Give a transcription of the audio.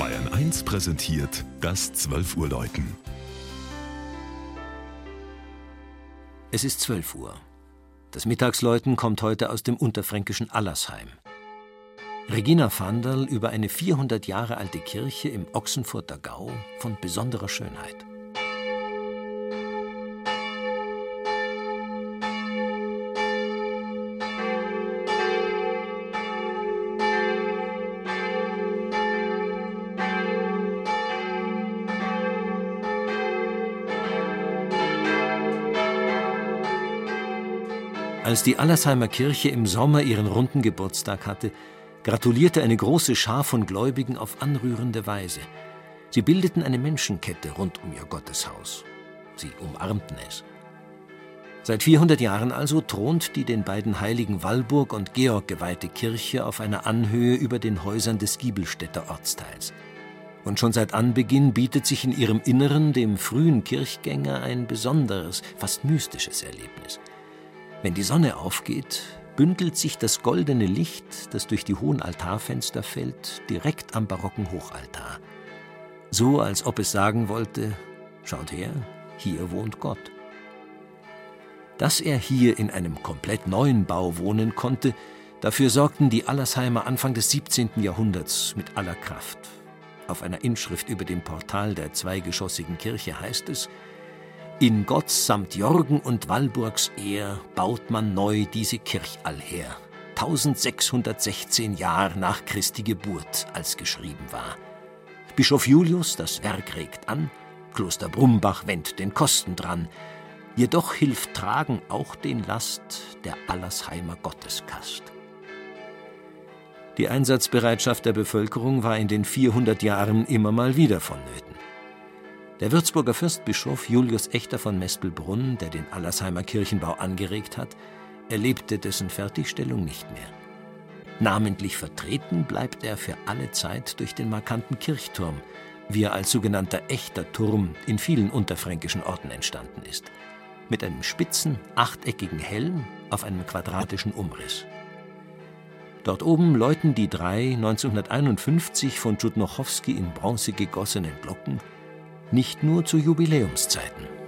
Bayern 1 präsentiert das 12 Uhr Läuten. Es ist 12 Uhr. Das Mittagsläuten kommt heute aus dem unterfränkischen Allersheim. Regina Vandal über eine 400 Jahre alte Kirche im Ochsenfurter Gau von besonderer Schönheit. Als die Allersheimer Kirche im Sommer ihren runden Geburtstag hatte, gratulierte eine große Schar von Gläubigen auf anrührende Weise. Sie bildeten eine Menschenkette rund um ihr Gotteshaus. Sie umarmten es. Seit 400 Jahren also thront die den beiden Heiligen Walburg und Georg geweihte Kirche auf einer Anhöhe über den Häusern des Giebelstädter Ortsteils. Und schon seit Anbeginn bietet sich in ihrem Inneren dem frühen Kirchgänger ein besonderes, fast mystisches Erlebnis. Wenn die Sonne aufgeht, bündelt sich das goldene Licht, das durch die hohen Altarfenster fällt, direkt am barocken Hochaltar. So als ob es sagen wollte, schaut her, hier wohnt Gott. Dass er hier in einem komplett neuen Bau wohnen konnte, dafür sorgten die Allersheimer Anfang des 17. Jahrhunderts mit aller Kraft. Auf einer Inschrift über dem Portal der zweigeschossigen Kirche heißt es, in Gott samt Jorgen und Walburgs Ehr baut man neu diese Kirch allher. 1616 Jahr nach Christi Geburt, als geschrieben war. Bischof Julius das Werk regt an, Kloster Brumbach wendet den Kosten dran. Jedoch hilft Tragen auch den Last der Allersheimer Gotteskast. Die Einsatzbereitschaft der Bevölkerung war in den 400 Jahren immer mal wieder vonnöten. Der Würzburger Fürstbischof Julius Echter von Mespelbrunn, der den Allersheimer Kirchenbau angeregt hat, erlebte dessen Fertigstellung nicht mehr. Namentlich vertreten bleibt er für alle Zeit durch den markanten Kirchturm, wie er als sogenannter echter Turm in vielen unterfränkischen Orten entstanden ist, mit einem spitzen, achteckigen Helm auf einem quadratischen Umriss. Dort oben läuten die drei 1951 von Tschudnochowski in Bronze gegossenen Glocken nicht nur zu Jubiläumszeiten.